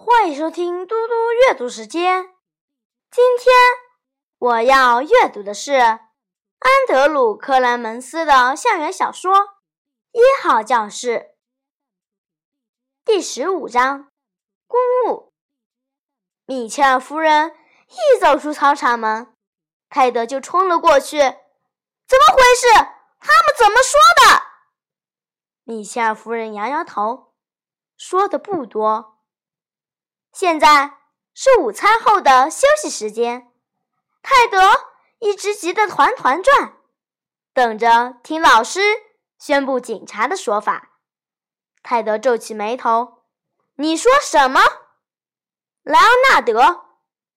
欢迎收听嘟嘟阅读时间。今天我要阅读的是安德鲁·克莱门斯的校园小说《一号教室》第十五章“公务”。米切尔夫人一走出操场门，泰德就冲了过去。“怎么回事？他们怎么说的？”米切尔夫人摇摇头，说的不多。现在是午餐后的休息时间，泰德一直急得团团转，等着听老师宣布警察的说法。泰德皱起眉头：“你说什么？”莱昂纳德，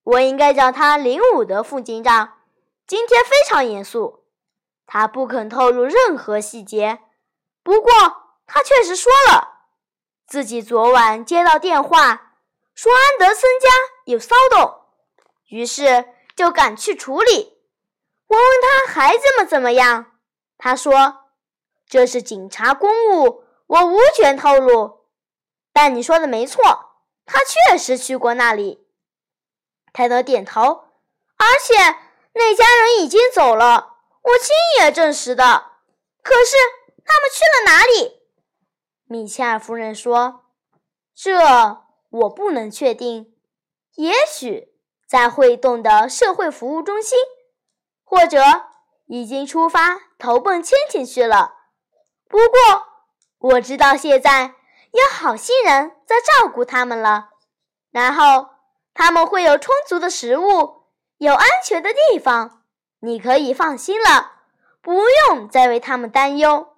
我应该叫他林伍德副警长。今天非常严肃，他不肯透露任何细节。不过，他确实说了，自己昨晚接到电话，说安德森家有骚动，于是就赶去处理。我问他孩子们怎么样，他说这是警察公务，我无权透露。但你说的没错，他确实去过那里。泰德点头，而且那家人已经走了，我亲眼证实的。可是他们去了哪里？米切尔夫人说：“这我不能确定，也许在会动的社会服务中心，或者已经出发投奔亲戚去了。不过我知道现在有好心人在照顾他们了，然后他们会有充足的食物，有安全的地方，你可以放心了，不用再为他们担忧。”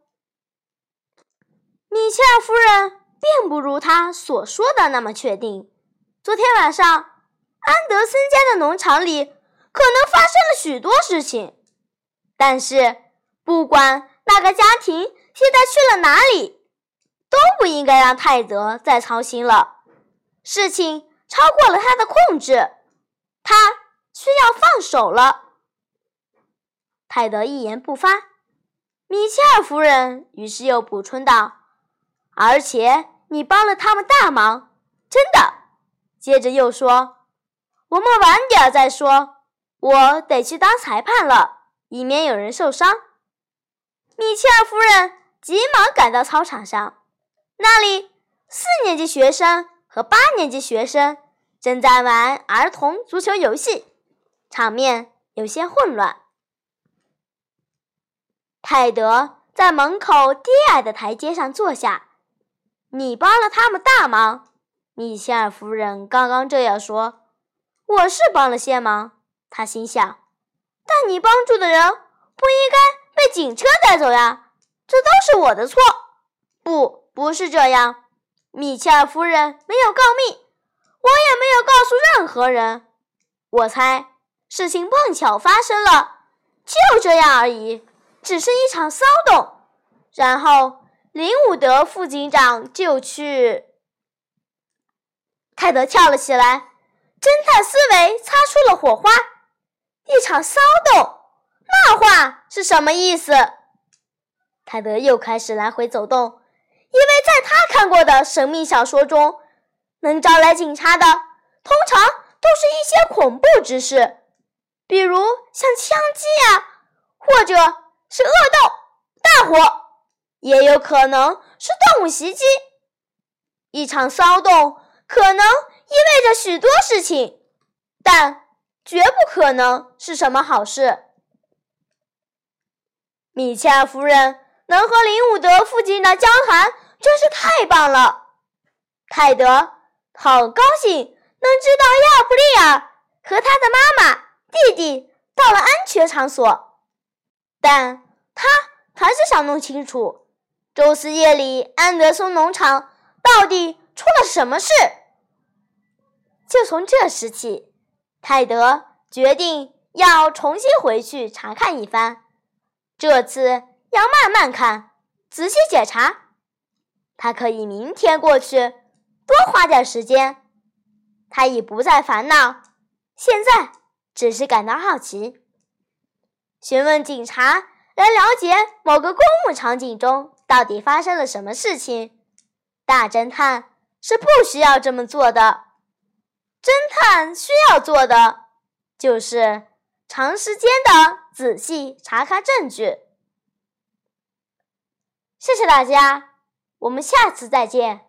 米切尔夫人并不如他所说的那么确定。昨天晚上，安德森家的农场里可能发生了许多事情，但是不管那个家庭现在去了哪里，都不应该让泰德再操心了。事情超过了他的控制，他需要放手了。泰德一言不发。米切尔夫人于是又补充道。而且你帮了他们大忙，真的。接着又说：“我们晚点再说，我得去当裁判了，以免有人受伤。”米切尔夫人急忙赶到操场上，那里四年级学生和八年级学生正在玩儿童足球游戏，场面有些混乱。泰德在门口低矮的台阶上坐下。你帮了他们大忙，米切尔夫人刚刚这样说。我是帮了些忙，他心想。但你帮助的人不应该被警车带走呀，这都是我的错。不，不是这样。米切尔夫人没有告密，我也没有告诉任何人。我猜事情碰巧发生了，就这样而已，只是一场骚动。然后。林伍德副警长就去。泰德跳了起来，侦探思维擦出了火花。一场骚动，那话是什么意思？泰德又开始来回走动，因为在他看过的神秘小说中，能招来警察的通常都是一些恐怖之事，比如像枪击呀，或者是恶斗、大火。也有可能是动物袭击，一场骚动可能意味着许多事情，但绝不可能是什么好事。米切尔夫人能和林伍德父亲的交谈真是太棒了。泰德好高兴能知道亚普利尔和他的妈妈、弟弟到了安全场所，但他还是想弄清楚。周四夜里，安德松农场到底出了什么事？就从这时起，泰德决定要重新回去查看一番。这次要慢慢看，仔细检查。他可以明天过去，多花点时间。他已不再烦恼，现在只是感到好奇，询问警察来了解某个公务场景中。到底发生了什么事情？大侦探是不需要这么做的。侦探需要做的就是长时间的仔细查看证据。谢谢大家，我们下次再见。